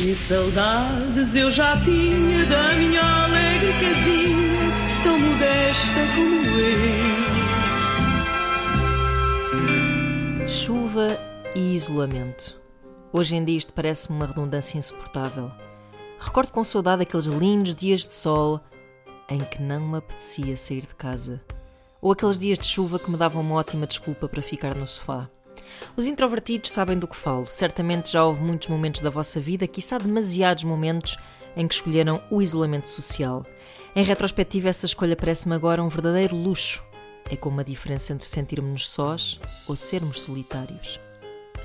Que saudades eu já tinha da minha alegre casinha, tão modesta como eu. Chuva e isolamento. Hoje em dia isto parece-me uma redundância insuportável. Recordo com saudade aqueles lindos dias de sol em que não me apetecia sair de casa. Ou aqueles dias de chuva que me davam uma ótima desculpa para ficar no sofá. Os introvertidos sabem do que falo. Certamente já houve muitos momentos da vossa vida, quiçá demasiados momentos, em que escolheram o isolamento social. Em retrospectiva, essa escolha parece-me agora um verdadeiro luxo. É como a diferença entre sentirmos-nos sós ou sermos solitários.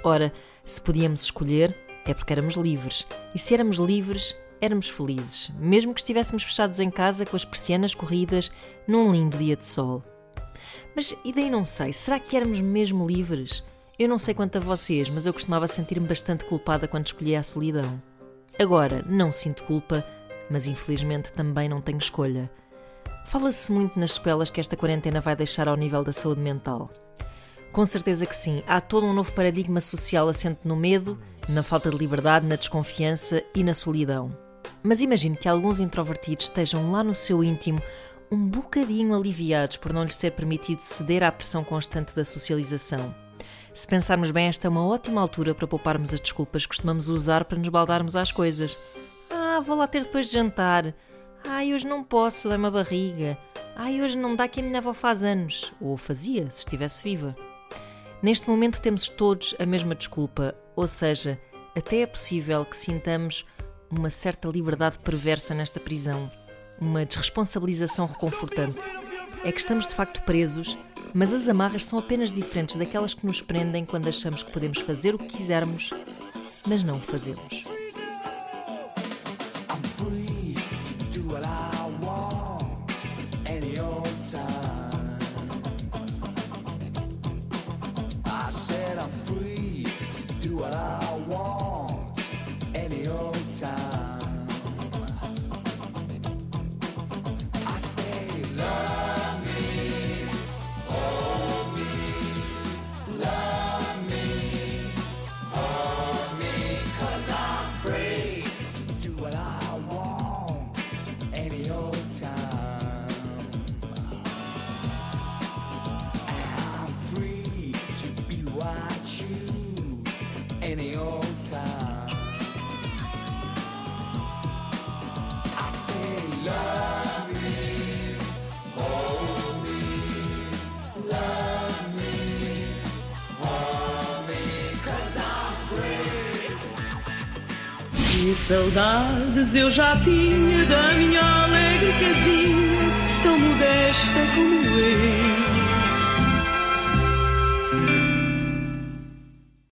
Ora, se podíamos escolher, é porque éramos livres. E se éramos livres, éramos felizes, mesmo que estivéssemos fechados em casa com as persianas corridas num lindo dia de sol. Mas e daí não sei, será que éramos mesmo livres? Eu não sei quanto a vocês, mas eu costumava sentir-me bastante culpada quando escolhia a solidão. Agora, não sinto culpa, mas infelizmente também não tenho escolha. Fala-se muito nas sequelas que esta quarentena vai deixar ao nível da saúde mental. Com certeza que sim, há todo um novo paradigma social assente no medo, na falta de liberdade, na desconfiança e na solidão. Mas imagino que alguns introvertidos estejam lá no seu íntimo um bocadinho aliviados por não lhes ser permitido ceder à pressão constante da socialização. Se pensarmos bem, esta é uma ótima altura para pouparmos as desculpas que costumamos usar para nos baldarmos às coisas. Ah, vou lá ter depois de jantar. Ai, hoje não posso, dá uma barriga. Ai, hoje não dá que a minha avó faz anos. Ou fazia, se estivesse viva. Neste momento temos todos a mesma desculpa, ou seja, até é possível que sintamos uma certa liberdade perversa nesta prisão, uma desresponsabilização reconfortante. É que estamos de facto presos mas as amarras são apenas diferentes daquelas que nos prendem quando achamos que podemos fazer o que quisermos, mas não o fazemos. Any old time. I say, love saudades eu já tinha da minha alegre casinha, tão modesta como.